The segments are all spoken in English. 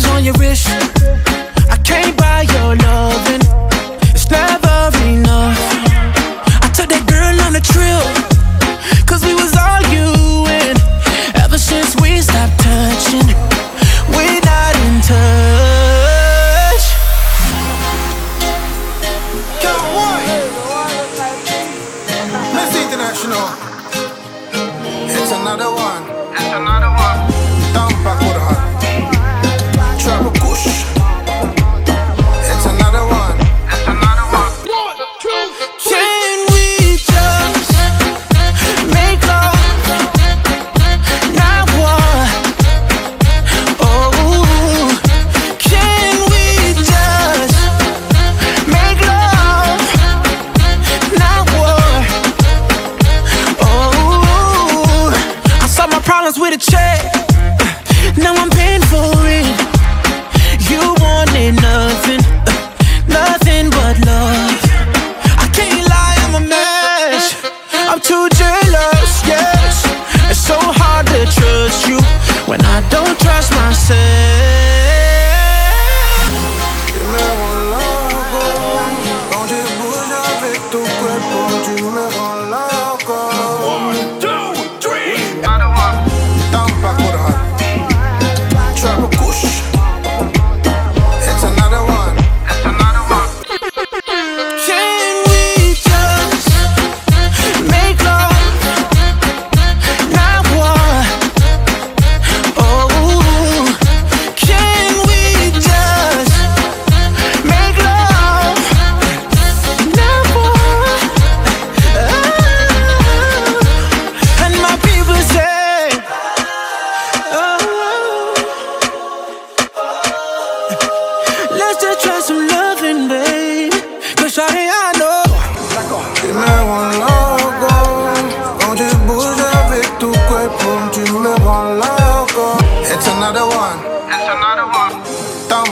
diamonds on your wrist. I can't buy your loving. It's never enough. I took that girl on a trip. Cause we was arguing. Ever since we stopped touching, we're not in touch. Come on. Let's international. It's another one. was with a check. Uh, now I'm paying for it. You wanted nothing, uh, nothing but love. I can't lie, I'm a mess. I'm too jealous, yes. It's so hard to trust you when I don't trust myself. Que me voló, con tu cuerpo,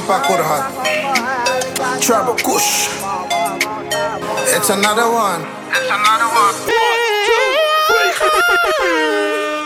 Pakur Hat. Tribal Kush. It's another one. It's another one. one two, three.